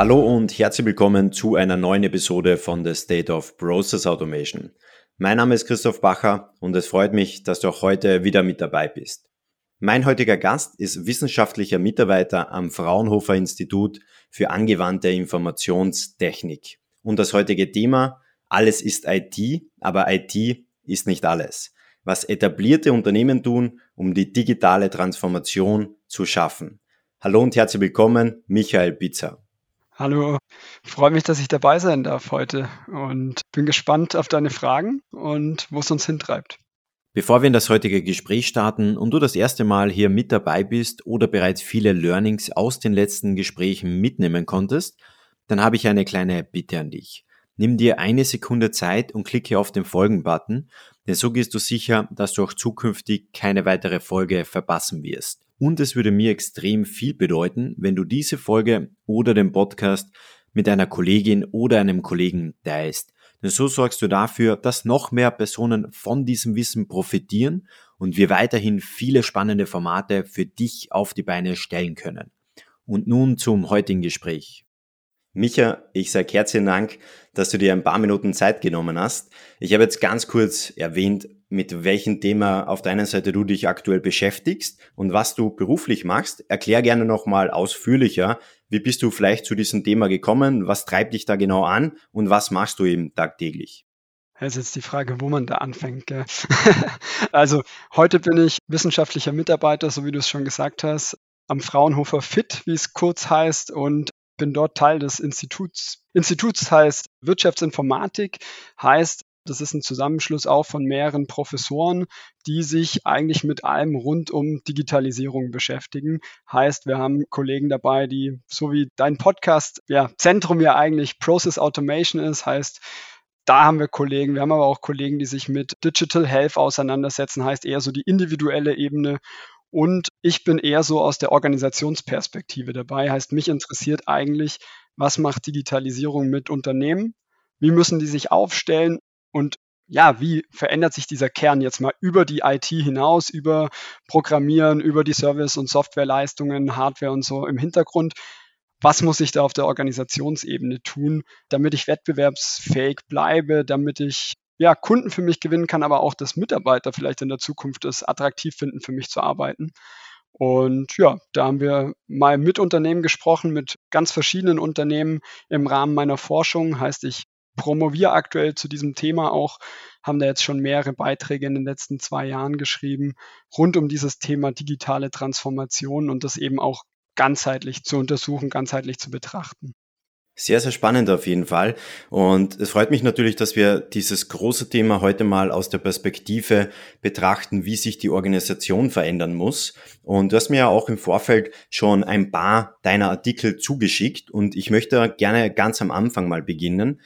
Hallo und herzlich willkommen zu einer neuen Episode von The State of Process Automation. Mein Name ist Christoph Bacher und es freut mich, dass du auch heute wieder mit dabei bist. Mein heutiger Gast ist wissenschaftlicher Mitarbeiter am Fraunhofer Institut für angewandte Informationstechnik. Und das heutige Thema, alles ist IT, aber IT ist nicht alles. Was etablierte Unternehmen tun, um die digitale Transformation zu schaffen. Hallo und herzlich willkommen, Michael Pizza. Hallo, freue mich, dass ich dabei sein darf heute und bin gespannt auf deine Fragen und wo es uns hintreibt. Bevor wir in das heutige Gespräch starten und du das erste Mal hier mit dabei bist oder bereits viele Learnings aus den letzten Gesprächen mitnehmen konntest, dann habe ich eine kleine Bitte an dich. Nimm dir eine Sekunde Zeit und klicke auf den Folgen-Button, denn so gehst du sicher, dass du auch zukünftig keine weitere Folge verpassen wirst. Und es würde mir extrem viel bedeuten, wenn du diese Folge oder den Podcast mit einer Kollegin oder einem Kollegen teilst. Denn so sorgst du dafür, dass noch mehr Personen von diesem Wissen profitieren und wir weiterhin viele spannende Formate für dich auf die Beine stellen können. Und nun zum heutigen Gespräch. Micha, ich sage herzlichen Dank, dass du dir ein paar Minuten Zeit genommen hast. Ich habe jetzt ganz kurz erwähnt, mit welchem Thema auf deiner Seite du dich aktuell beschäftigst und was du beruflich machst. Erklär gerne nochmal ausführlicher, wie bist du vielleicht zu diesem Thema gekommen, was treibt dich da genau an und was machst du eben tagtäglich? Das ist jetzt die Frage, wo man da anfängt. Gell? also heute bin ich wissenschaftlicher Mitarbeiter, so wie du es schon gesagt hast, am Fraunhofer FIT, wie es kurz heißt, und bin dort Teil des Instituts. Instituts heißt Wirtschaftsinformatik, heißt das ist ein Zusammenschluss auch von mehreren Professoren, die sich eigentlich mit allem rund um Digitalisierung beschäftigen. Heißt, wir haben Kollegen dabei, die, so wie dein Podcast, ja, Zentrum ja eigentlich Process Automation ist, heißt, da haben wir Kollegen, wir haben aber auch Kollegen, die sich mit Digital Health auseinandersetzen, heißt eher so die individuelle Ebene. Und ich bin eher so aus der Organisationsperspektive dabei, heißt, mich interessiert eigentlich, was macht Digitalisierung mit Unternehmen? Wie müssen die sich aufstellen? Und ja, wie verändert sich dieser Kern jetzt mal über die IT hinaus, über Programmieren, über die Service- und Softwareleistungen, Hardware und so im Hintergrund? Was muss ich da auf der Organisationsebene tun, damit ich wettbewerbsfähig bleibe, damit ich ja, Kunden für mich gewinnen kann, aber auch das Mitarbeiter vielleicht in der Zukunft es attraktiv finden, für mich zu arbeiten. Und ja, da haben wir mal mit Unternehmen gesprochen, mit ganz verschiedenen Unternehmen im Rahmen meiner Forschung. Heißt, ich promoviere aktuell zu diesem Thema auch, haben da jetzt schon mehrere Beiträge in den letzten zwei Jahren geschrieben, rund um dieses Thema digitale Transformation und das eben auch ganzheitlich zu untersuchen, ganzheitlich zu betrachten. Sehr, sehr spannend auf jeden Fall. Und es freut mich natürlich, dass wir dieses große Thema heute mal aus der Perspektive betrachten, wie sich die Organisation verändern muss. Und du hast mir ja auch im Vorfeld schon ein paar deiner Artikel zugeschickt und ich möchte gerne ganz am Anfang mal beginnen.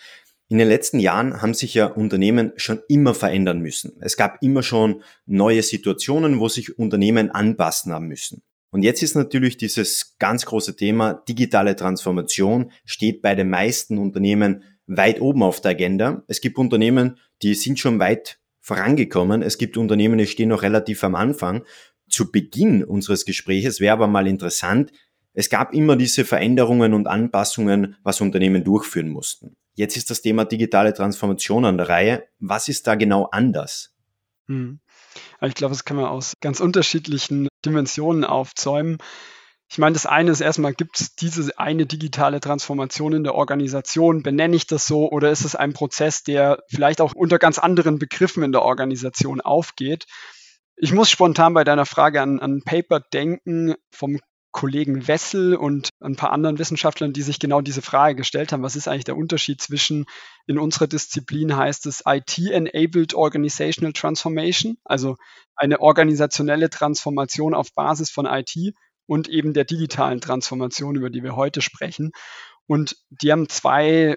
In den letzten Jahren haben sich ja Unternehmen schon immer verändern müssen. Es gab immer schon neue Situationen, wo sich Unternehmen anpassen haben müssen. Und jetzt ist natürlich dieses ganz große Thema digitale Transformation steht bei den meisten Unternehmen weit oben auf der Agenda. Es gibt Unternehmen, die sind schon weit vorangekommen. Es gibt Unternehmen, die stehen noch relativ am Anfang. Zu Beginn unseres Gespräches wäre aber mal interessant, es gab immer diese Veränderungen und Anpassungen, was Unternehmen durchführen mussten. Jetzt ist das Thema digitale Transformation an der Reihe. Was ist da genau anders? Hm. Ich glaube, das kann man aus ganz unterschiedlichen Dimensionen aufzäumen. Ich meine, das eine ist erstmal, gibt es diese eine digitale Transformation in der Organisation? Benenne ich das so oder ist es ein Prozess, der vielleicht auch unter ganz anderen Begriffen in der Organisation aufgeht? Ich muss spontan bei deiner Frage an, an Paper denken vom Kollegen Wessel und ein paar anderen Wissenschaftlern, die sich genau diese Frage gestellt haben. Was ist eigentlich der Unterschied zwischen, in unserer Disziplin heißt es IT-Enabled Organizational Transformation, also eine organisationelle Transformation auf Basis von IT und eben der digitalen Transformation, über die wir heute sprechen. Und die haben zwei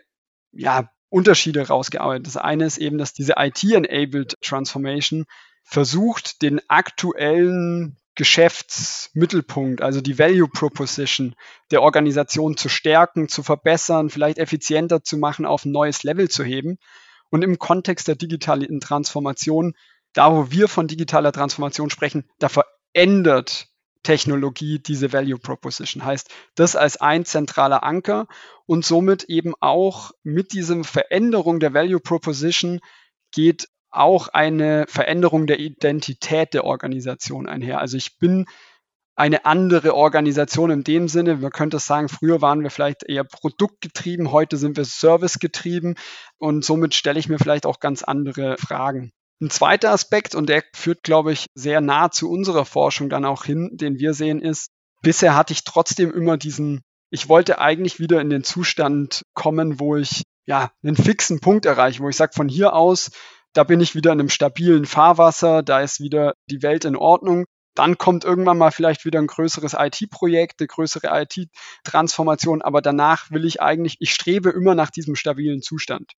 ja, Unterschiede rausgearbeitet. Das eine ist eben, dass diese IT-Enabled Transformation versucht, den aktuellen Geschäftsmittelpunkt, also die Value Proposition der Organisation zu stärken, zu verbessern, vielleicht effizienter zu machen, auf ein neues Level zu heben. Und im Kontext der digitalen Transformation, da wo wir von digitaler Transformation sprechen, da verändert Technologie diese Value Proposition. Heißt, das als ein zentraler Anker und somit eben auch mit diesem Veränderung der Value Proposition geht auch eine Veränderung der Identität der Organisation einher. Also ich bin eine andere Organisation in dem Sinne. Man könnte sagen, früher waren wir vielleicht eher produktgetrieben, heute sind wir servicegetrieben und somit stelle ich mir vielleicht auch ganz andere Fragen. Ein zweiter Aspekt, und der führt, glaube ich, sehr nah zu unserer Forschung dann auch hin, den wir sehen, ist, bisher hatte ich trotzdem immer diesen, ich wollte eigentlich wieder in den Zustand kommen, wo ich ja einen fixen Punkt erreiche, wo ich sage, von hier aus, da bin ich wieder in einem stabilen Fahrwasser, da ist wieder die Welt in Ordnung. Dann kommt irgendwann mal vielleicht wieder ein größeres IT-Projekt, eine größere IT-Transformation, aber danach will ich eigentlich, ich strebe immer nach diesem stabilen Zustand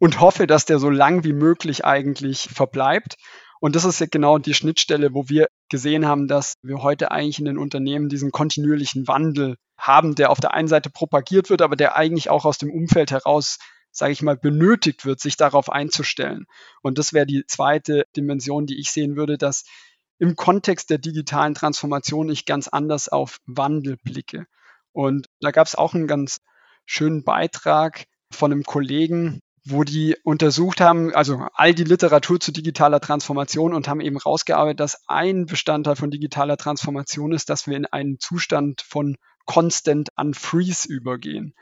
und hoffe, dass der so lang wie möglich eigentlich verbleibt. Und das ist ja genau die Schnittstelle, wo wir gesehen haben, dass wir heute eigentlich in den Unternehmen diesen kontinuierlichen Wandel haben, der auf der einen Seite propagiert wird, aber der eigentlich auch aus dem Umfeld heraus, sage ich mal, benötigt wird, sich darauf einzustellen. Und das wäre die zweite Dimension, die ich sehen würde, dass im Kontext der digitalen Transformation ich ganz anders auf Wandel blicke. Und da gab es auch einen ganz schönen Beitrag von einem Kollegen, wo die untersucht haben, also all die Literatur zu digitaler Transformation und haben eben rausgearbeitet, dass ein Bestandteil von digitaler Transformation ist, dass wir in einen Zustand von Constant Unfreeze übergehen.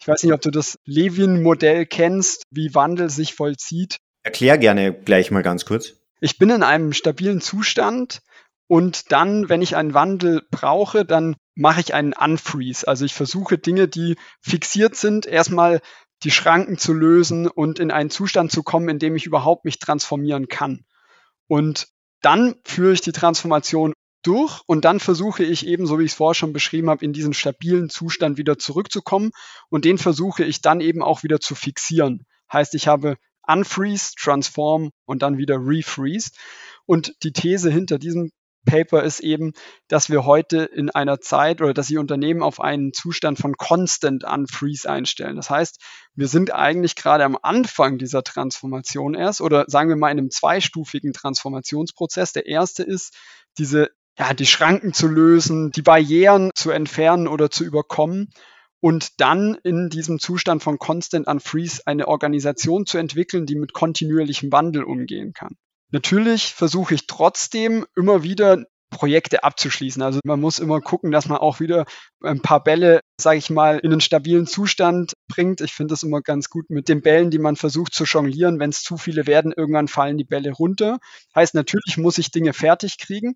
Ich weiß nicht, ob du das Levin-Modell kennst, wie Wandel sich vollzieht. Erklär gerne gleich mal ganz kurz. Ich bin in einem stabilen Zustand und dann, wenn ich einen Wandel brauche, dann mache ich einen Unfreeze. Also ich versuche Dinge, die fixiert sind, erstmal die Schranken zu lösen und in einen Zustand zu kommen, in dem ich überhaupt mich transformieren kann. Und dann führe ich die Transformation durch und dann versuche ich eben, so wie ich es vorher schon beschrieben habe, in diesen stabilen Zustand wieder zurückzukommen und den versuche ich dann eben auch wieder zu fixieren. Heißt, ich habe Unfreeze, Transform und dann wieder Refreeze. Und die These hinter diesem Paper ist eben, dass wir heute in einer Zeit oder dass die Unternehmen auf einen Zustand von Constant Unfreeze einstellen. Das heißt, wir sind eigentlich gerade am Anfang dieser Transformation erst oder sagen wir mal in einem zweistufigen Transformationsprozess. Der erste ist, diese, ja, die Schranken zu lösen, die Barrieren zu entfernen oder zu überkommen und dann in diesem Zustand von Constant Unfreeze eine Organisation zu entwickeln, die mit kontinuierlichem Wandel umgehen kann. Natürlich versuche ich trotzdem immer wieder Projekte abzuschließen. Also man muss immer gucken, dass man auch wieder ein paar Bälle, sage ich mal, in einen stabilen Zustand bringt. Ich finde das immer ganz gut mit den Bällen, die man versucht zu jonglieren. Wenn es zu viele werden, irgendwann fallen die Bälle runter. Heißt, natürlich muss ich Dinge fertig kriegen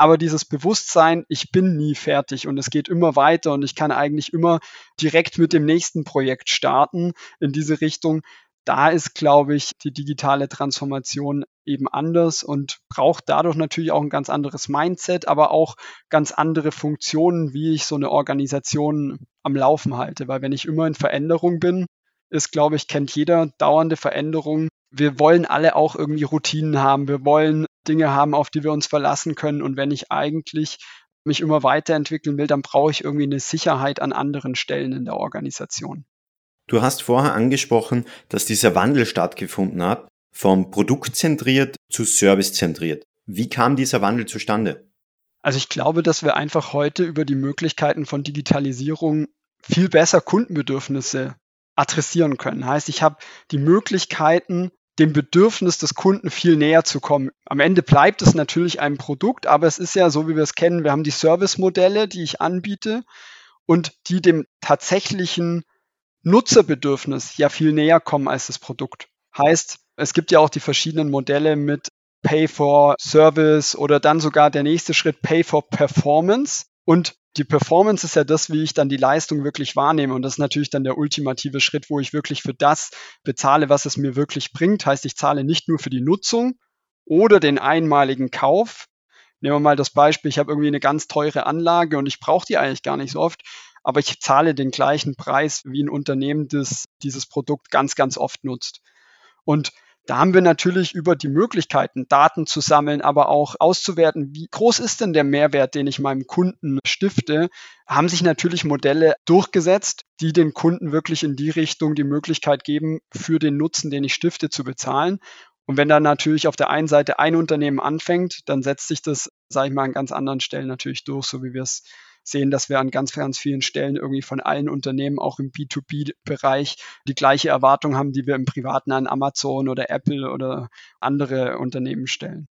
aber dieses Bewusstsein, ich bin nie fertig und es geht immer weiter und ich kann eigentlich immer direkt mit dem nächsten Projekt starten in diese Richtung. Da ist, glaube ich, die digitale Transformation eben anders und braucht dadurch natürlich auch ein ganz anderes Mindset, aber auch ganz andere Funktionen, wie ich so eine Organisation am Laufen halte. Weil wenn ich immer in Veränderung bin, ist, glaube ich, kennt jeder dauernde Veränderung. Wir wollen alle auch irgendwie Routinen haben. Wir wollen Dinge haben, auf die wir uns verlassen können. Und wenn ich eigentlich mich immer weiterentwickeln will, dann brauche ich irgendwie eine Sicherheit an anderen Stellen in der Organisation. Du hast vorher angesprochen, dass dieser Wandel stattgefunden hat, vom produktzentriert zu servicezentriert. Wie kam dieser Wandel zustande? Also ich glaube, dass wir einfach heute über die Möglichkeiten von Digitalisierung viel besser Kundenbedürfnisse adressieren können. Heißt, ich habe die Möglichkeiten, dem Bedürfnis des Kunden viel näher zu kommen. Am Ende bleibt es natürlich ein Produkt, aber es ist ja so, wie wir es kennen, wir haben die Servicemodelle, die ich anbiete und die dem tatsächlichen Nutzerbedürfnis ja viel näher kommen als das Produkt. Heißt, es gibt ja auch die verschiedenen Modelle mit Pay for Service oder dann sogar der nächste Schritt Pay for Performance. Und die Performance ist ja das, wie ich dann die Leistung wirklich wahrnehme. Und das ist natürlich dann der ultimative Schritt, wo ich wirklich für das bezahle, was es mir wirklich bringt. Heißt, ich zahle nicht nur für die Nutzung oder den einmaligen Kauf. Nehmen wir mal das Beispiel, ich habe irgendwie eine ganz teure Anlage und ich brauche die eigentlich gar nicht so oft, aber ich zahle den gleichen Preis wie ein Unternehmen, das dieses Produkt ganz, ganz oft nutzt. Und da haben wir natürlich über die Möglichkeiten, Daten zu sammeln, aber auch auszuwerten, wie groß ist denn der Mehrwert, den ich meinem Kunden stifte, haben sich natürlich Modelle durchgesetzt, die den Kunden wirklich in die Richtung die Möglichkeit geben, für den Nutzen, den ich stifte, zu bezahlen. Und wenn dann natürlich auf der einen Seite ein Unternehmen anfängt, dann setzt sich das sage ich mal, an ganz anderen Stellen natürlich durch, so wie wir es sehen, dass wir an ganz, ganz vielen Stellen irgendwie von allen Unternehmen, auch im B2B-Bereich, die gleiche Erwartung haben, die wir im Privaten an Amazon oder Apple oder andere Unternehmen stellen.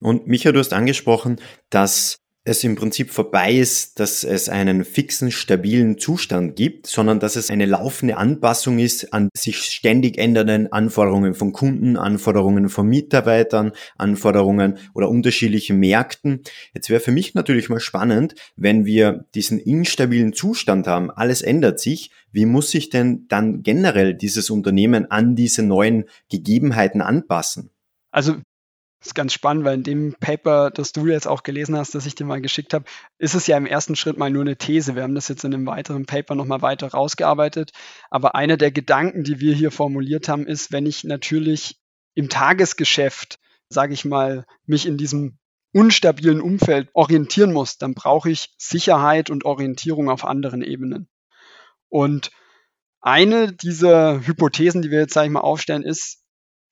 Und Micha, du hast angesprochen, dass es im Prinzip vorbei ist, dass es einen fixen, stabilen Zustand gibt, sondern dass es eine laufende Anpassung ist an sich ständig ändernden Anforderungen von Kunden, Anforderungen von Mitarbeitern, Anforderungen oder unterschiedlichen Märkten. Jetzt wäre für mich natürlich mal spannend, wenn wir diesen instabilen Zustand haben, alles ändert sich, wie muss sich denn dann generell dieses Unternehmen an diese neuen Gegebenheiten anpassen? Also das ist ganz spannend, weil in dem Paper, das du jetzt auch gelesen hast, das ich dir mal geschickt habe, ist es ja im ersten Schritt mal nur eine These. Wir haben das jetzt in einem weiteren Paper nochmal weiter rausgearbeitet. Aber einer der Gedanken, die wir hier formuliert haben, ist, wenn ich natürlich im Tagesgeschäft, sage ich mal, mich in diesem unstabilen Umfeld orientieren muss, dann brauche ich Sicherheit und Orientierung auf anderen Ebenen. Und eine dieser Hypothesen, die wir jetzt, sage ich mal, aufstellen, ist,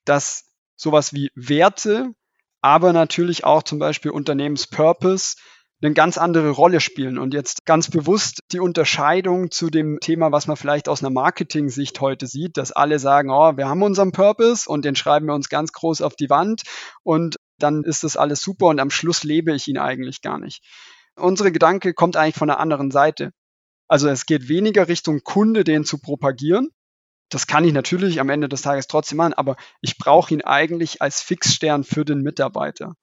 dass sowas wie Werte aber natürlich auch zum Beispiel Unternehmenspurpose eine ganz andere Rolle spielen. Und jetzt ganz bewusst die Unterscheidung zu dem Thema, was man vielleicht aus einer Marketing-Sicht heute sieht, dass alle sagen, oh, wir haben unseren Purpose und den schreiben wir uns ganz groß auf die Wand und dann ist das alles super und am Schluss lebe ich ihn eigentlich gar nicht. Unsere Gedanke kommt eigentlich von der anderen Seite. Also es geht weniger Richtung Kunde, den zu propagieren, das kann ich natürlich am Ende des Tages trotzdem machen, aber ich brauche ihn eigentlich als Fixstern für den Mitarbeiter.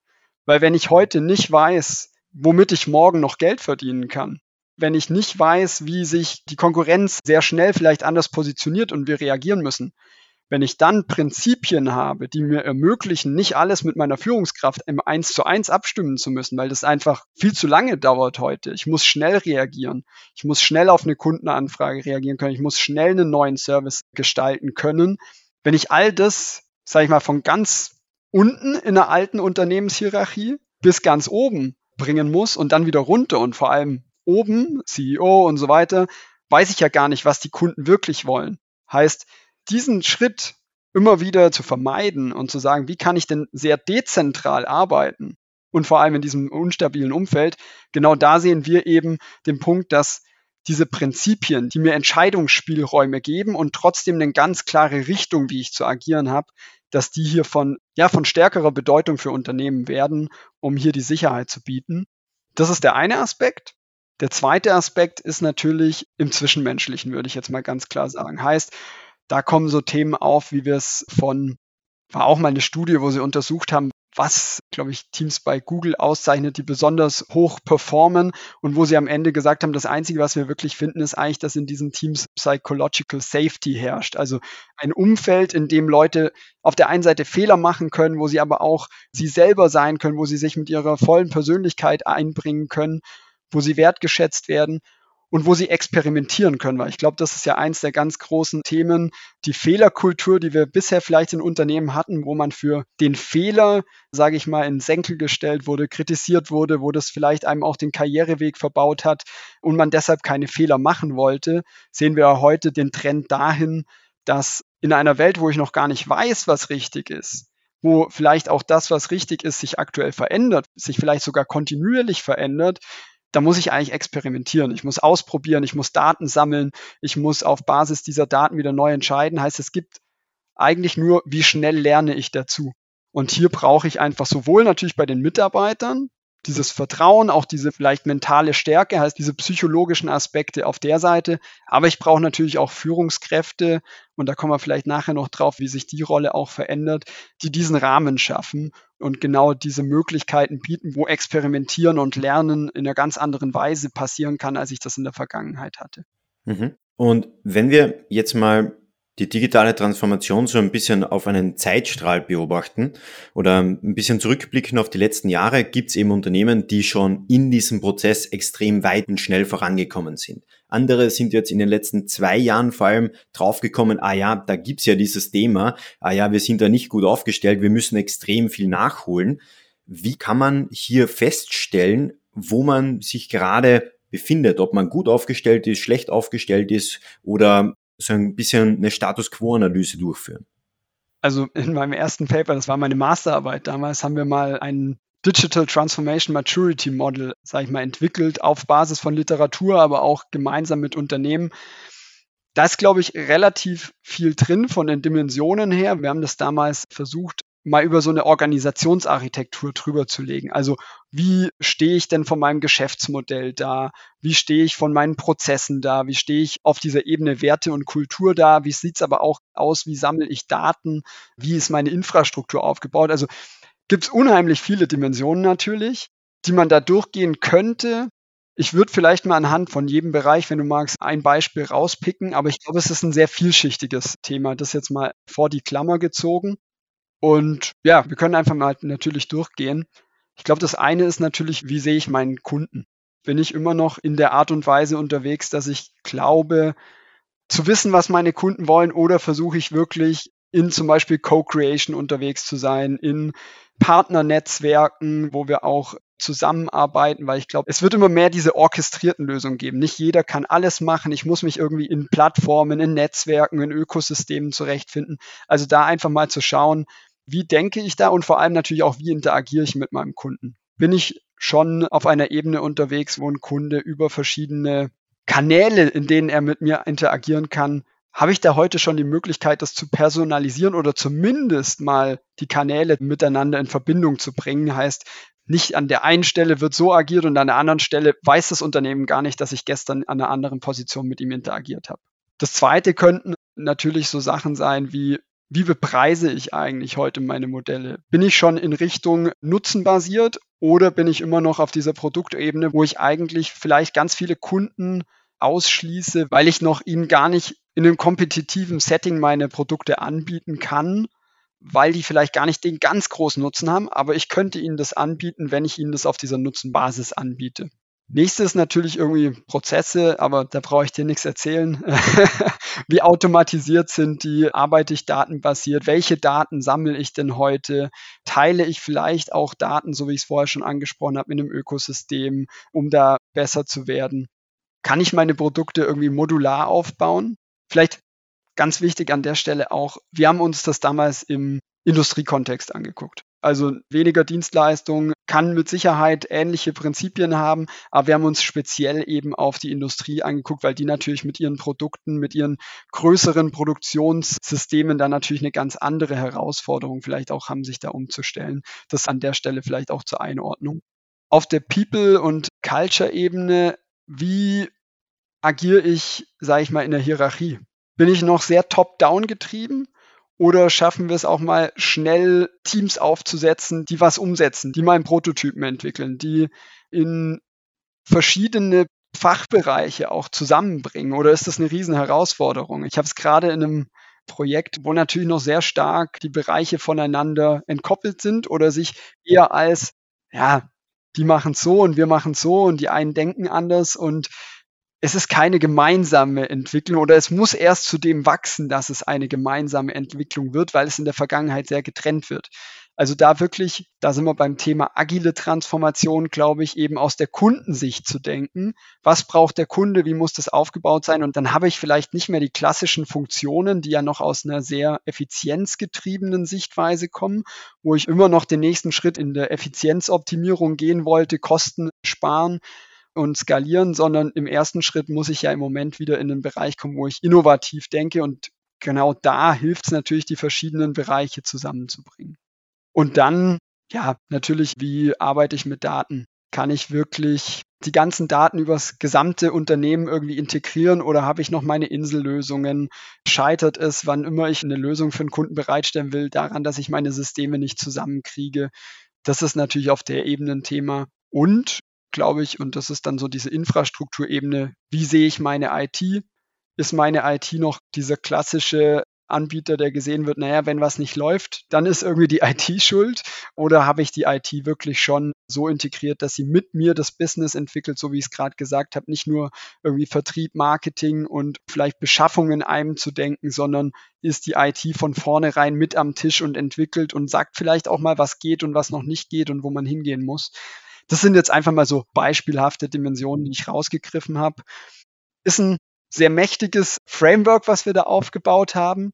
Weil wenn ich heute nicht weiß, womit ich morgen noch Geld verdienen kann, wenn ich nicht weiß, wie sich die Konkurrenz sehr schnell vielleicht anders positioniert und wir reagieren müssen, wenn ich dann Prinzipien habe, die mir ermöglichen, nicht alles mit meiner Führungskraft im Eins zu eins abstimmen zu müssen, weil das einfach viel zu lange dauert heute. Ich muss schnell reagieren. Ich muss schnell auf eine Kundenanfrage reagieren können. Ich muss schnell einen neuen Service gestalten können. Wenn ich all das, sage ich mal, von ganz unten in der alten Unternehmenshierarchie bis ganz oben bringen muss und dann wieder runter und vor allem oben, CEO und so weiter, weiß ich ja gar nicht, was die Kunden wirklich wollen. Heißt, diesen Schritt immer wieder zu vermeiden und zu sagen, wie kann ich denn sehr dezentral arbeiten und vor allem in diesem unstabilen Umfeld, genau da sehen wir eben den Punkt, dass diese Prinzipien, die mir Entscheidungsspielräume geben und trotzdem eine ganz klare Richtung, wie ich zu agieren habe, dass die hier von, ja, von stärkerer Bedeutung für Unternehmen werden, um hier die Sicherheit zu bieten. Das ist der eine Aspekt. Der zweite Aspekt ist natürlich im Zwischenmenschlichen, würde ich jetzt mal ganz klar sagen. Heißt, da kommen so Themen auf, wie wir es von, war auch mal eine Studie, wo sie untersucht haben, was, glaube ich, Teams bei Google auszeichnet, die besonders hoch performen und wo sie am Ende gesagt haben, das Einzige, was wir wirklich finden, ist eigentlich, dass in diesen Teams Psychological Safety herrscht. Also ein Umfeld, in dem Leute auf der einen Seite Fehler machen können, wo sie aber auch sie selber sein können, wo sie sich mit ihrer vollen Persönlichkeit einbringen können, wo sie wertgeschätzt werden und wo sie experimentieren können, weil ich glaube, das ist ja eins der ganz großen Themen, die Fehlerkultur, die wir bisher vielleicht in Unternehmen hatten, wo man für den Fehler, sage ich mal, in Senkel gestellt wurde, kritisiert wurde, wo das vielleicht einem auch den Karriereweg verbaut hat und man deshalb keine Fehler machen wollte, sehen wir heute den Trend dahin, dass in einer Welt, wo ich noch gar nicht weiß, was richtig ist, wo vielleicht auch das, was richtig ist, sich aktuell verändert, sich vielleicht sogar kontinuierlich verändert, da muss ich eigentlich experimentieren. Ich muss ausprobieren, ich muss Daten sammeln, ich muss auf Basis dieser Daten wieder neu entscheiden. Heißt, es gibt eigentlich nur, wie schnell lerne ich dazu. Und hier brauche ich einfach sowohl natürlich bei den Mitarbeitern dieses Vertrauen, auch diese vielleicht mentale Stärke, heißt diese psychologischen Aspekte auf der Seite. Aber ich brauche natürlich auch Führungskräfte, und da kommen wir vielleicht nachher noch drauf, wie sich die Rolle auch verändert, die diesen Rahmen schaffen und genau diese Möglichkeiten bieten, wo Experimentieren und Lernen in einer ganz anderen Weise passieren kann, als ich das in der Vergangenheit hatte. Mhm. Und wenn wir jetzt mal die digitale Transformation so ein bisschen auf einen Zeitstrahl beobachten oder ein bisschen zurückblicken auf die letzten Jahre, gibt es eben Unternehmen, die schon in diesem Prozess extrem weit und schnell vorangekommen sind. Andere sind jetzt in den letzten zwei Jahren vor allem draufgekommen, ah ja, da gibt's ja dieses Thema, ah ja, wir sind da nicht gut aufgestellt, wir müssen extrem viel nachholen. Wie kann man hier feststellen, wo man sich gerade befindet, ob man gut aufgestellt ist, schlecht aufgestellt ist oder so ein bisschen eine Status Quo-Analyse durchführen? Also in meinem ersten Paper, das war meine Masterarbeit damals, haben wir mal einen Digital Transformation Maturity Model, sage ich mal, entwickelt auf Basis von Literatur, aber auch gemeinsam mit Unternehmen. Da ist, glaube ich, relativ viel drin von den Dimensionen her. Wir haben das damals versucht, mal über so eine Organisationsarchitektur drüber zu legen. Also wie stehe ich denn von meinem Geschäftsmodell da? Wie stehe ich von meinen Prozessen da? Wie stehe ich auf dieser Ebene Werte und Kultur da? Wie sieht es aber auch aus? Wie sammle ich Daten? Wie ist meine Infrastruktur aufgebaut? Also gibt es unheimlich viele Dimensionen natürlich, die man da durchgehen könnte. Ich würde vielleicht mal anhand von jedem Bereich, wenn du magst, ein Beispiel rauspicken, aber ich glaube, es ist ein sehr vielschichtiges Thema. Das jetzt mal vor die Klammer gezogen. Und ja, wir können einfach mal natürlich durchgehen. Ich glaube, das eine ist natürlich, wie sehe ich meinen Kunden? Bin ich immer noch in der Art und Weise unterwegs, dass ich glaube, zu wissen, was meine Kunden wollen, oder versuche ich wirklich in zum Beispiel Co-Creation unterwegs zu sein, in Partnernetzwerken, wo wir auch zusammenarbeiten, weil ich glaube, es wird immer mehr diese orchestrierten Lösungen geben. Nicht jeder kann alles machen. Ich muss mich irgendwie in Plattformen, in Netzwerken, in Ökosystemen zurechtfinden. Also da einfach mal zu schauen, wie denke ich da und vor allem natürlich auch, wie interagiere ich mit meinem Kunden. Bin ich schon auf einer Ebene unterwegs, wo ein Kunde über verschiedene Kanäle, in denen er mit mir interagieren kann, habe ich da heute schon die Möglichkeit, das zu personalisieren oder zumindest mal die Kanäle miteinander in Verbindung zu bringen? Heißt, nicht an der einen Stelle wird so agiert und an der anderen Stelle weiß das Unternehmen gar nicht, dass ich gestern an einer anderen Position mit ihm interagiert habe. Das zweite könnten natürlich so Sachen sein wie, wie bepreise ich eigentlich heute meine Modelle? Bin ich schon in Richtung nutzenbasiert oder bin ich immer noch auf dieser Produktebene, wo ich eigentlich vielleicht ganz viele Kunden ausschließe, weil ich noch ihnen gar nicht in einem kompetitiven Setting meine Produkte anbieten kann, weil die vielleicht gar nicht den ganz großen Nutzen haben, aber ich könnte ihnen das anbieten, wenn ich ihnen das auf dieser Nutzenbasis anbiete. Nächstes natürlich irgendwie Prozesse, aber da brauche ich dir nichts erzählen. Wie automatisiert sind die? Arbeite ich datenbasiert? Welche Daten sammle ich denn heute? Teile ich vielleicht auch Daten, so wie ich es vorher schon angesprochen habe, in einem Ökosystem, um da besser zu werden? Kann ich meine Produkte irgendwie modular aufbauen? Vielleicht ganz wichtig an der Stelle auch, wir haben uns das damals im Industriekontext angeguckt. Also weniger Dienstleistung kann mit Sicherheit ähnliche Prinzipien haben, aber wir haben uns speziell eben auf die Industrie angeguckt, weil die natürlich mit ihren Produkten, mit ihren größeren Produktionssystemen dann natürlich eine ganz andere Herausforderung vielleicht auch haben, sich da umzustellen. Das an der Stelle vielleicht auch zur Einordnung. Auf der People- und Culture-Ebene, wie agiere ich, sage ich mal, in der Hierarchie? Bin ich noch sehr top-down getrieben? Oder schaffen wir es auch mal schnell Teams aufzusetzen, die was umsetzen, die mal einen Prototypen entwickeln, die in verschiedene Fachbereiche auch zusammenbringen? Oder ist das eine Riesenherausforderung? Ich habe es gerade in einem Projekt, wo natürlich noch sehr stark die Bereiche voneinander entkoppelt sind oder sich eher als, ja, die machen so und wir machen so und die einen denken anders und es ist keine gemeinsame Entwicklung oder es muss erst zu dem wachsen, dass es eine gemeinsame Entwicklung wird, weil es in der Vergangenheit sehr getrennt wird. Also da wirklich, da sind wir beim Thema agile Transformation, glaube ich, eben aus der Kundensicht zu denken. Was braucht der Kunde? Wie muss das aufgebaut sein? Und dann habe ich vielleicht nicht mehr die klassischen Funktionen, die ja noch aus einer sehr effizienzgetriebenen Sichtweise kommen, wo ich immer noch den nächsten Schritt in der Effizienzoptimierung gehen wollte, Kosten sparen und skalieren, sondern im ersten Schritt muss ich ja im Moment wieder in einen Bereich kommen, wo ich innovativ denke und genau da hilft es natürlich, die verschiedenen Bereiche zusammenzubringen. Und dann, ja, natürlich, wie arbeite ich mit Daten? Kann ich wirklich die ganzen Daten übers gesamte Unternehmen irgendwie integrieren oder habe ich noch meine Insellösungen? Scheitert es, wann immer ich eine Lösung für einen Kunden bereitstellen will, daran, dass ich meine Systeme nicht zusammenkriege? Das ist natürlich auf der Ebene ein Thema. Und glaube ich. Und das ist dann so diese Infrastrukturebene. Wie sehe ich meine IT? Ist meine IT noch dieser klassische Anbieter, der gesehen wird, naja, wenn was nicht läuft, dann ist irgendwie die IT schuld? Oder habe ich die IT wirklich schon so integriert, dass sie mit mir das Business entwickelt, so wie ich es gerade gesagt habe, nicht nur irgendwie Vertrieb, Marketing und vielleicht Beschaffung in einem zu denken, sondern ist die IT von vornherein mit am Tisch und entwickelt und sagt vielleicht auch mal, was geht und was noch nicht geht und wo man hingehen muss. Das sind jetzt einfach mal so beispielhafte Dimensionen, die ich rausgegriffen habe. Ist ein sehr mächtiges Framework, was wir da aufgebaut haben.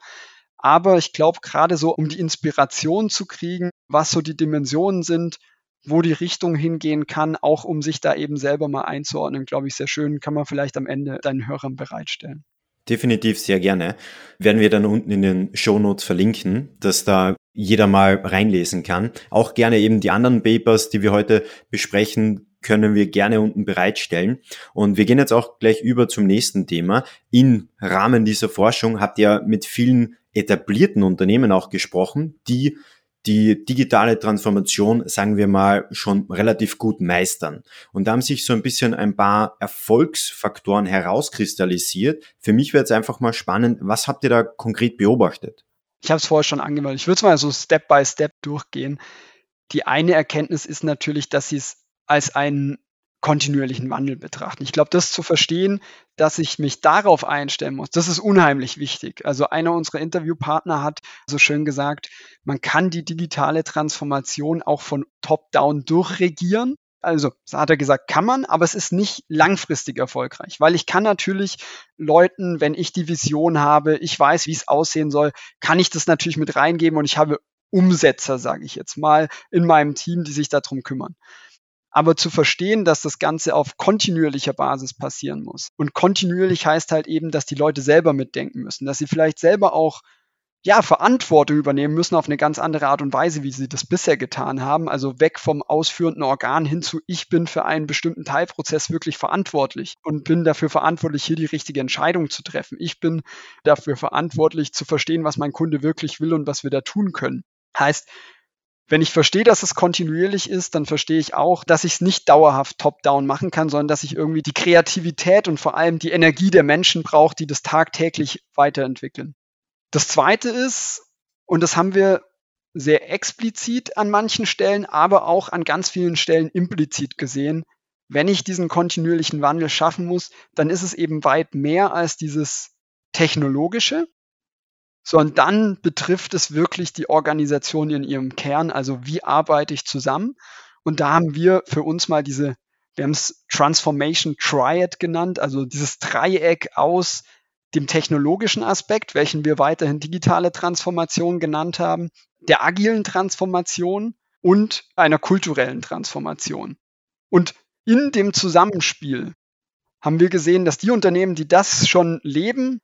Aber ich glaube, gerade so, um die Inspiration zu kriegen, was so die Dimensionen sind, wo die Richtung hingehen kann, auch um sich da eben selber mal einzuordnen, glaube ich, sehr schön, kann man vielleicht am Ende deinen Hörern bereitstellen. Definitiv sehr gerne. Werden wir dann unten in den Show Notes verlinken, dass da jeder mal reinlesen kann. Auch gerne eben die anderen Papers, die wir heute besprechen, können wir gerne unten bereitstellen. Und wir gehen jetzt auch gleich über zum nächsten Thema. Im Rahmen dieser Forschung habt ihr mit vielen etablierten Unternehmen auch gesprochen, die die digitale Transformation, sagen wir mal, schon relativ gut meistern. Und da haben sich so ein bisschen ein paar Erfolgsfaktoren herauskristallisiert. Für mich wäre jetzt einfach mal spannend, was habt ihr da konkret beobachtet? Ich habe es vorher schon angemeldet. Ich würde es mal so Step by Step durchgehen. Die eine Erkenntnis ist natürlich, dass sie es als einen kontinuierlichen Wandel betrachten. Ich glaube, das zu verstehen, dass ich mich darauf einstellen muss, das ist unheimlich wichtig. Also einer unserer Interviewpartner hat so schön gesagt, man kann die digitale Transformation auch von top-down durchregieren. Also, so hat er gesagt, kann man, aber es ist nicht langfristig erfolgreich, weil ich kann natürlich Leuten, wenn ich die Vision habe, ich weiß, wie es aussehen soll, kann ich das natürlich mit reingeben und ich habe Umsetzer, sage ich jetzt mal, in meinem Team, die sich darum kümmern aber zu verstehen, dass das Ganze auf kontinuierlicher Basis passieren muss. Und kontinuierlich heißt halt eben, dass die Leute selber mitdenken müssen, dass sie vielleicht selber auch ja, Verantwortung übernehmen müssen auf eine ganz andere Art und Weise, wie sie das bisher getan haben. Also weg vom ausführenden Organ hin zu, ich bin für einen bestimmten Teilprozess wirklich verantwortlich und bin dafür verantwortlich, hier die richtige Entscheidung zu treffen. Ich bin dafür verantwortlich, zu verstehen, was mein Kunde wirklich will und was wir da tun können. Heißt, wenn ich verstehe, dass es kontinuierlich ist, dann verstehe ich auch, dass ich es nicht dauerhaft top-down machen kann, sondern dass ich irgendwie die Kreativität und vor allem die Energie der Menschen brauche, die das tagtäglich weiterentwickeln. Das Zweite ist, und das haben wir sehr explizit an manchen Stellen, aber auch an ganz vielen Stellen implizit gesehen, wenn ich diesen kontinuierlichen Wandel schaffen muss, dann ist es eben weit mehr als dieses technologische, sondern dann betrifft es wirklich die Organisation in ihrem Kern, also wie arbeite ich zusammen. Und da haben wir für uns mal diese, wir haben es Transformation Triad genannt, also dieses Dreieck aus dem technologischen Aspekt, welchen wir weiterhin digitale Transformation genannt haben, der agilen Transformation und einer kulturellen Transformation. Und in dem Zusammenspiel haben wir gesehen, dass die Unternehmen, die das schon leben,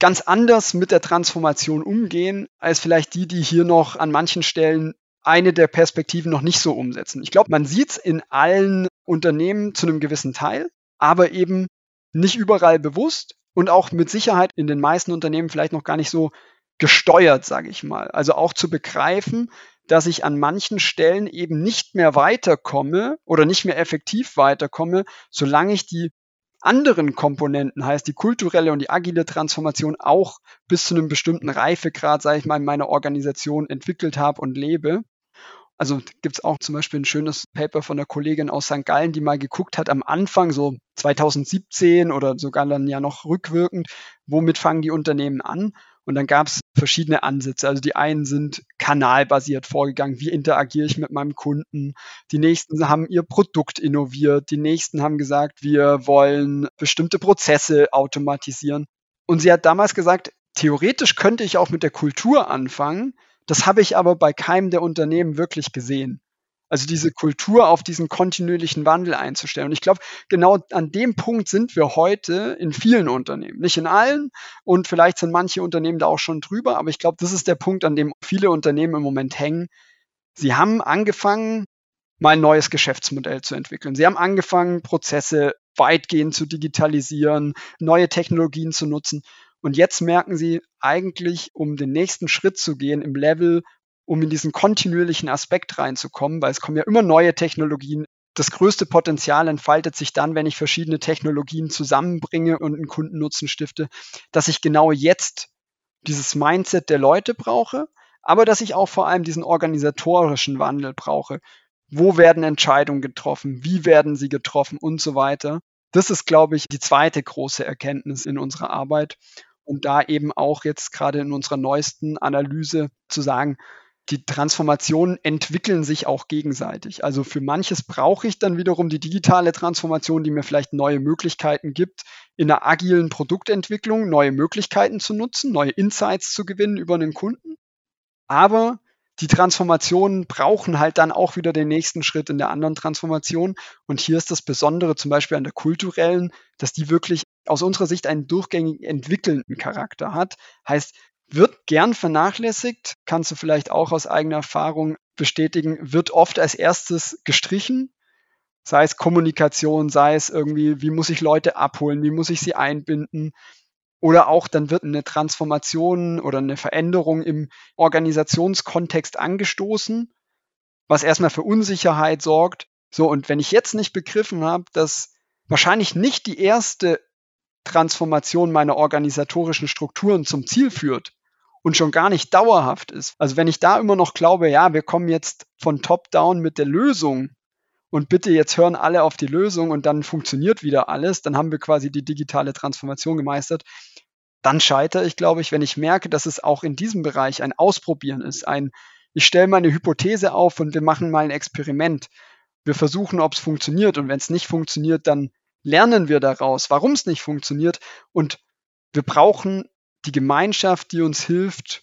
ganz anders mit der Transformation umgehen, als vielleicht die, die hier noch an manchen Stellen eine der Perspektiven noch nicht so umsetzen. Ich glaube, man sieht es in allen Unternehmen zu einem gewissen Teil, aber eben nicht überall bewusst und auch mit Sicherheit in den meisten Unternehmen vielleicht noch gar nicht so gesteuert, sage ich mal. Also auch zu begreifen, dass ich an manchen Stellen eben nicht mehr weiterkomme oder nicht mehr effektiv weiterkomme, solange ich die anderen Komponenten, heißt die kulturelle und die agile Transformation auch bis zu einem bestimmten Reifegrad, sage ich mal, in meiner Organisation entwickelt habe und lebe. Also gibt es auch zum Beispiel ein schönes Paper von einer Kollegin aus St. Gallen, die mal geguckt hat am Anfang, so 2017 oder sogar dann ja noch rückwirkend, womit fangen die Unternehmen an? Und dann gab es verschiedene Ansätze. Also die einen sind kanalbasiert vorgegangen. Wie interagiere ich mit meinem Kunden? Die nächsten haben ihr Produkt innoviert. Die nächsten haben gesagt, wir wollen bestimmte Prozesse automatisieren. Und sie hat damals gesagt, theoretisch könnte ich auch mit der Kultur anfangen. Das habe ich aber bei keinem der Unternehmen wirklich gesehen. Also diese Kultur auf diesen kontinuierlichen Wandel einzustellen. Und ich glaube, genau an dem Punkt sind wir heute in vielen Unternehmen. Nicht in allen und vielleicht sind manche Unternehmen da auch schon drüber, aber ich glaube, das ist der Punkt, an dem viele Unternehmen im Moment hängen. Sie haben angefangen, mal ein neues Geschäftsmodell zu entwickeln. Sie haben angefangen, Prozesse weitgehend zu digitalisieren, neue Technologien zu nutzen. Und jetzt merken sie eigentlich, um den nächsten Schritt zu gehen im Level um in diesen kontinuierlichen Aspekt reinzukommen, weil es kommen ja immer neue Technologien. Das größte Potenzial entfaltet sich dann, wenn ich verschiedene Technologien zusammenbringe und einen Kundennutzen stifte, dass ich genau jetzt dieses Mindset der Leute brauche, aber dass ich auch vor allem diesen organisatorischen Wandel brauche. Wo werden Entscheidungen getroffen? Wie werden sie getroffen? Und so weiter. Das ist, glaube ich, die zweite große Erkenntnis in unserer Arbeit. Und da eben auch jetzt gerade in unserer neuesten Analyse zu sagen, die Transformationen entwickeln sich auch gegenseitig. Also für manches brauche ich dann wiederum die digitale Transformation, die mir vielleicht neue Möglichkeiten gibt, in einer agilen Produktentwicklung neue Möglichkeiten zu nutzen, neue Insights zu gewinnen über einen Kunden. Aber die Transformationen brauchen halt dann auch wieder den nächsten Schritt in der anderen Transformation. Und hier ist das Besondere zum Beispiel an der kulturellen, dass die wirklich aus unserer Sicht einen durchgängig entwickelnden Charakter hat. Heißt, wird gern vernachlässigt, kannst du vielleicht auch aus eigener Erfahrung bestätigen, wird oft als erstes gestrichen. Sei es Kommunikation, sei es irgendwie, wie muss ich Leute abholen, wie muss ich sie einbinden. Oder auch dann wird eine Transformation oder eine Veränderung im Organisationskontext angestoßen, was erstmal für Unsicherheit sorgt. So, und wenn ich jetzt nicht begriffen habe, dass wahrscheinlich nicht die erste Transformation meiner organisatorischen Strukturen zum Ziel führt und schon gar nicht dauerhaft ist. Also wenn ich da immer noch glaube, ja, wir kommen jetzt von top-down mit der Lösung und bitte jetzt hören alle auf die Lösung und dann funktioniert wieder alles, dann haben wir quasi die digitale Transformation gemeistert. Dann scheitere ich, glaube ich, wenn ich merke, dass es auch in diesem Bereich ein Ausprobieren ist, ein ich stelle meine Hypothese auf und wir machen mal ein Experiment. Wir versuchen, ob es funktioniert und wenn es nicht funktioniert, dann lernen wir daraus, warum es nicht funktioniert und wir brauchen die Gemeinschaft, die uns hilft,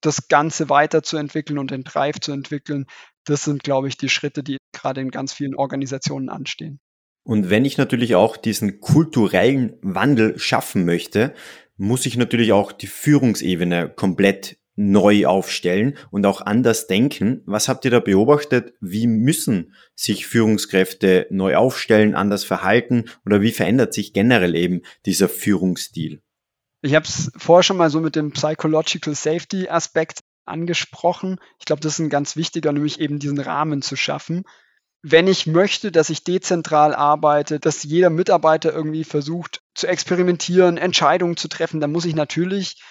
das Ganze weiterzuentwickeln und den Drive zu entwickeln. Das sind, glaube ich, die Schritte, die gerade in ganz vielen Organisationen anstehen. Und wenn ich natürlich auch diesen kulturellen Wandel schaffen möchte, muss ich natürlich auch die Führungsebene komplett neu aufstellen und auch anders denken. Was habt ihr da beobachtet? Wie müssen sich Führungskräfte neu aufstellen, anders verhalten oder wie verändert sich generell eben dieser Führungsstil? Ich habe es vorher schon mal so mit dem Psychological Safety Aspekt angesprochen. Ich glaube, das ist ein ganz wichtiger, nämlich eben diesen Rahmen zu schaffen. Wenn ich möchte, dass ich dezentral arbeite, dass jeder Mitarbeiter irgendwie versucht zu experimentieren, Entscheidungen zu treffen, dann muss ich natürlich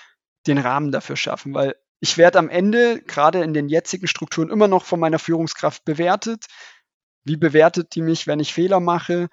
den Rahmen dafür schaffen, weil ich werde am Ende, gerade in den jetzigen Strukturen, immer noch von meiner Führungskraft bewertet. Wie bewertet die mich, wenn ich Fehler mache?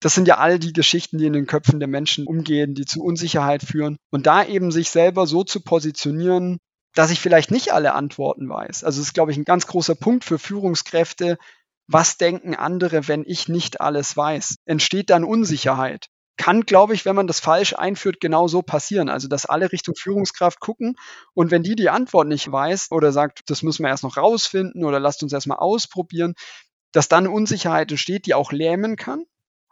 Das sind ja all die Geschichten, die in den Köpfen der Menschen umgehen, die zu Unsicherheit führen. Und da eben sich selber so zu positionieren, dass ich vielleicht nicht alle Antworten weiß. Also das ist, glaube ich, ein ganz großer Punkt für Führungskräfte. Was denken andere, wenn ich nicht alles weiß? Entsteht dann Unsicherheit? Kann, glaube ich, wenn man das falsch einführt, genau so passieren. Also, dass alle Richtung Führungskraft gucken und wenn die die Antwort nicht weiß oder sagt, das müssen wir erst noch rausfinden oder lasst uns erstmal ausprobieren, dass dann Unsicherheit entsteht, die auch lähmen kann.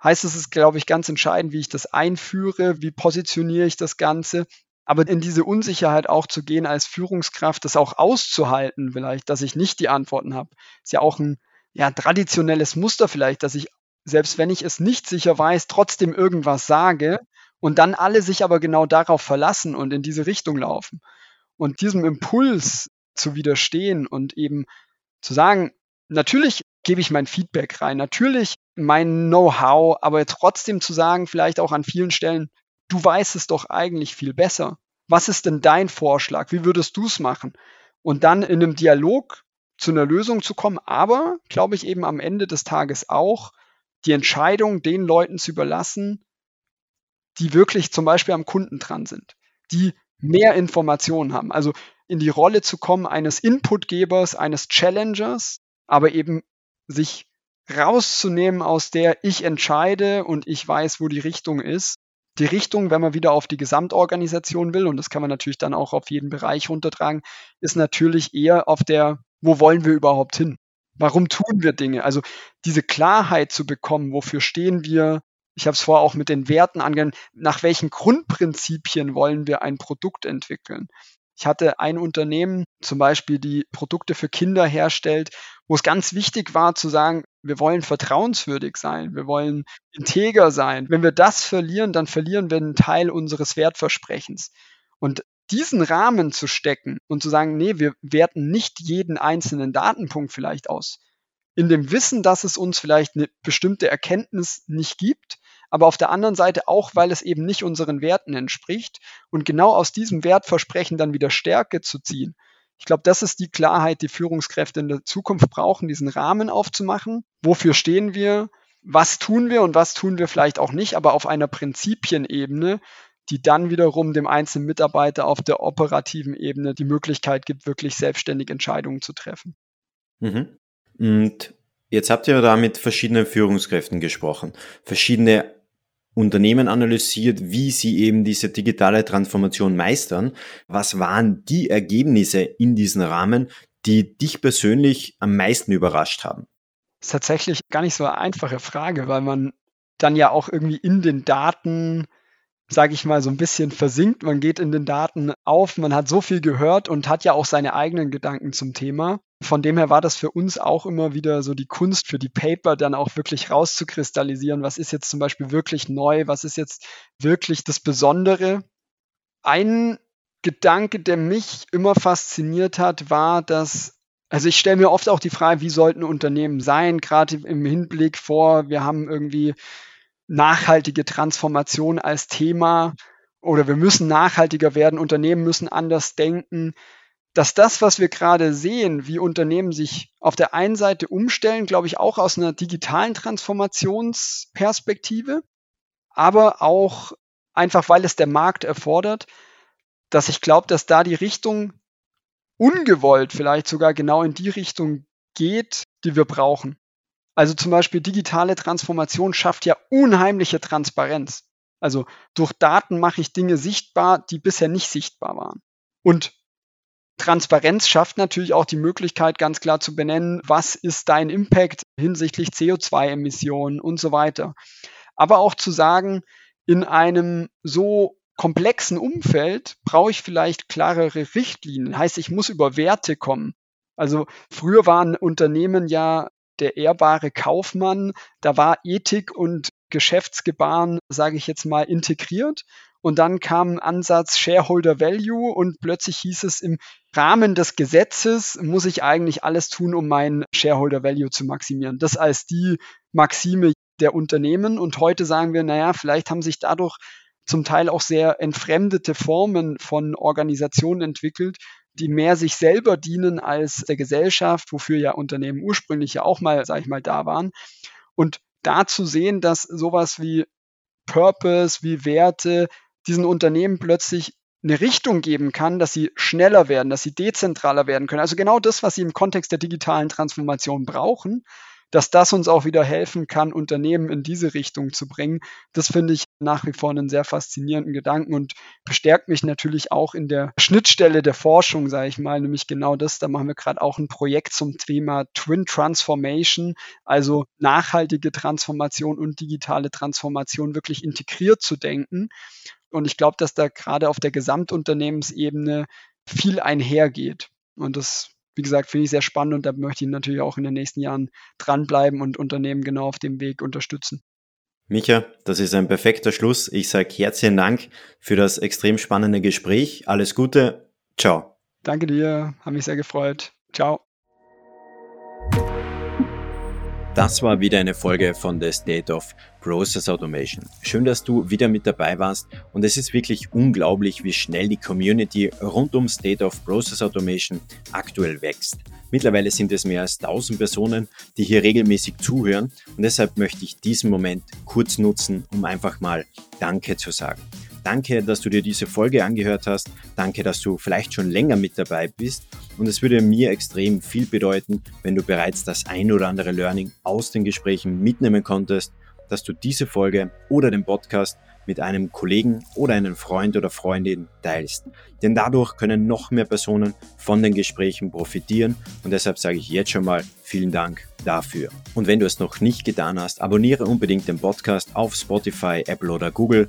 Heißt, es ist, glaube ich, ganz entscheidend, wie ich das einführe, wie positioniere ich das Ganze aber in diese Unsicherheit auch zu gehen als Führungskraft, das auch auszuhalten, vielleicht, dass ich nicht die Antworten habe, ist ja auch ein ja, traditionelles Muster vielleicht, dass ich, selbst wenn ich es nicht sicher weiß, trotzdem irgendwas sage und dann alle sich aber genau darauf verlassen und in diese Richtung laufen. Und diesem Impuls zu widerstehen und eben zu sagen, natürlich gebe ich mein Feedback rein, natürlich mein Know-how, aber trotzdem zu sagen, vielleicht auch an vielen Stellen, du weißt es doch eigentlich viel besser. Was ist denn dein Vorschlag? Wie würdest du es machen? Und dann in einem Dialog zu einer Lösung zu kommen, aber, glaube ich, eben am Ende des Tages auch, die Entscheidung den Leuten zu überlassen, die wirklich zum Beispiel am Kunden dran sind, die mehr Informationen haben. Also in die Rolle zu kommen eines Inputgebers, eines Challengers, aber eben sich rauszunehmen aus der ich entscheide und ich weiß, wo die Richtung ist die Richtung, wenn man wieder auf die Gesamtorganisation will, und das kann man natürlich dann auch auf jeden Bereich runtertragen, ist natürlich eher auf der, wo wollen wir überhaupt hin? Warum tun wir Dinge? Also diese Klarheit zu bekommen, wofür stehen wir? Ich habe es vorher auch mit den Werten angegangen. Nach welchen Grundprinzipien wollen wir ein Produkt entwickeln? Ich hatte ein Unternehmen, zum Beispiel, die Produkte für Kinder herstellt, wo es ganz wichtig war zu sagen, wir wollen vertrauenswürdig sein, wir wollen integer sein. Wenn wir das verlieren, dann verlieren wir einen Teil unseres Wertversprechens. Und diesen Rahmen zu stecken und zu sagen, nee, wir werten nicht jeden einzelnen Datenpunkt vielleicht aus. In dem Wissen, dass es uns vielleicht eine bestimmte Erkenntnis nicht gibt, aber auf der anderen Seite auch, weil es eben nicht unseren Werten entspricht und genau aus diesem Wertversprechen dann wieder Stärke zu ziehen ich glaube, das ist die Klarheit, die Führungskräfte in der Zukunft brauchen, diesen Rahmen aufzumachen. Wofür stehen wir? Was tun wir und was tun wir vielleicht auch nicht, aber auf einer Prinzipienebene, die dann wiederum dem einzelnen Mitarbeiter auf der operativen Ebene die Möglichkeit gibt, wirklich selbstständig Entscheidungen zu treffen. Mhm. Und jetzt habt ihr da mit verschiedenen Führungskräften gesprochen, verschiedene Unternehmen analysiert, wie sie eben diese digitale Transformation meistern. Was waren die Ergebnisse in diesem Rahmen, die dich persönlich am meisten überrascht haben? Das ist tatsächlich gar nicht so eine einfache Frage, weil man dann ja auch irgendwie in den Daten, sage ich mal, so ein bisschen versinkt. Man geht in den Daten auf, man hat so viel gehört und hat ja auch seine eigenen Gedanken zum Thema. Von dem her war das für uns auch immer wieder so die Kunst für die Paper dann auch wirklich rauszukristallisieren, was ist jetzt zum Beispiel wirklich neu, was ist jetzt wirklich das Besondere. Ein Gedanke, der mich immer fasziniert hat, war, dass also ich stelle mir oft auch die Frage, wie sollten Unternehmen sein, gerade im Hinblick vor, wir haben irgendwie nachhaltige Transformation als Thema oder wir müssen nachhaltiger werden, Unternehmen müssen anders denken, dass das, was wir gerade sehen, wie Unternehmen sich auf der einen Seite umstellen, glaube ich, auch aus einer digitalen Transformationsperspektive, aber auch einfach, weil es der Markt erfordert, dass ich glaube, dass da die Richtung ungewollt vielleicht sogar genau in die Richtung geht, die wir brauchen. Also zum Beispiel digitale Transformation schafft ja unheimliche Transparenz. Also durch Daten mache ich Dinge sichtbar, die bisher nicht sichtbar waren. Und Transparenz schafft natürlich auch die Möglichkeit, ganz klar zu benennen, was ist dein Impact hinsichtlich CO2-Emissionen und so weiter. Aber auch zu sagen, in einem so komplexen Umfeld brauche ich vielleicht klarere Richtlinien. Heißt, ich muss über Werte kommen. Also früher waren Unternehmen ja der ehrbare Kaufmann, da war Ethik und Geschäftsgebaren, sage ich jetzt mal, integriert. Und dann kam Ansatz Shareholder Value und plötzlich hieß es, im Rahmen des Gesetzes muss ich eigentlich alles tun, um meinen Shareholder Value zu maximieren. Das als die Maxime der Unternehmen. Und heute sagen wir, naja, vielleicht haben sich dadurch zum Teil auch sehr entfremdete Formen von Organisationen entwickelt, die mehr sich selber dienen als der Gesellschaft, wofür ja Unternehmen ursprünglich ja auch mal, sag ich mal, da waren. Und da zu sehen, dass sowas wie Purpose, wie Werte diesen Unternehmen plötzlich eine Richtung geben kann, dass sie schneller werden, dass sie dezentraler werden können. Also genau das, was sie im Kontext der digitalen Transformation brauchen, dass das uns auch wieder helfen kann, Unternehmen in diese Richtung zu bringen. Das finde ich nach wie vor einen sehr faszinierenden Gedanken und bestärkt mich natürlich auch in der Schnittstelle der Forschung, sage ich mal, nämlich genau das. Da machen wir gerade auch ein Projekt zum Thema Twin Transformation, also nachhaltige Transformation und digitale Transformation wirklich integriert zu denken. Und ich glaube, dass da gerade auf der Gesamtunternehmensebene viel einhergeht. Und das wie gesagt, finde ich sehr spannend und da möchte ich natürlich auch in den nächsten Jahren dranbleiben und Unternehmen genau auf dem Weg unterstützen. Micha, das ist ein perfekter Schluss. Ich sage herzlichen Dank für das extrem spannende Gespräch. Alles Gute. Ciao. Danke dir, habe mich sehr gefreut. Ciao. Das war wieder eine Folge von The State of Process Automation. Schön, dass du wieder mit dabei warst und es ist wirklich unglaublich, wie schnell die Community rund um State of Process Automation aktuell wächst. Mittlerweile sind es mehr als 1000 Personen, die hier regelmäßig zuhören und deshalb möchte ich diesen Moment kurz nutzen, um einfach mal Danke zu sagen. Danke, dass du dir diese Folge angehört hast. Danke, dass du vielleicht schon länger mit dabei bist. Und es würde mir extrem viel bedeuten, wenn du bereits das ein oder andere Learning aus den Gesprächen mitnehmen konntest, dass du diese Folge oder den Podcast mit einem Kollegen oder einem Freund oder Freundin teilst. Denn dadurch können noch mehr Personen von den Gesprächen profitieren und deshalb sage ich jetzt schon mal vielen Dank dafür. Und wenn du es noch nicht getan hast, abonniere unbedingt den Podcast auf Spotify, Apple oder Google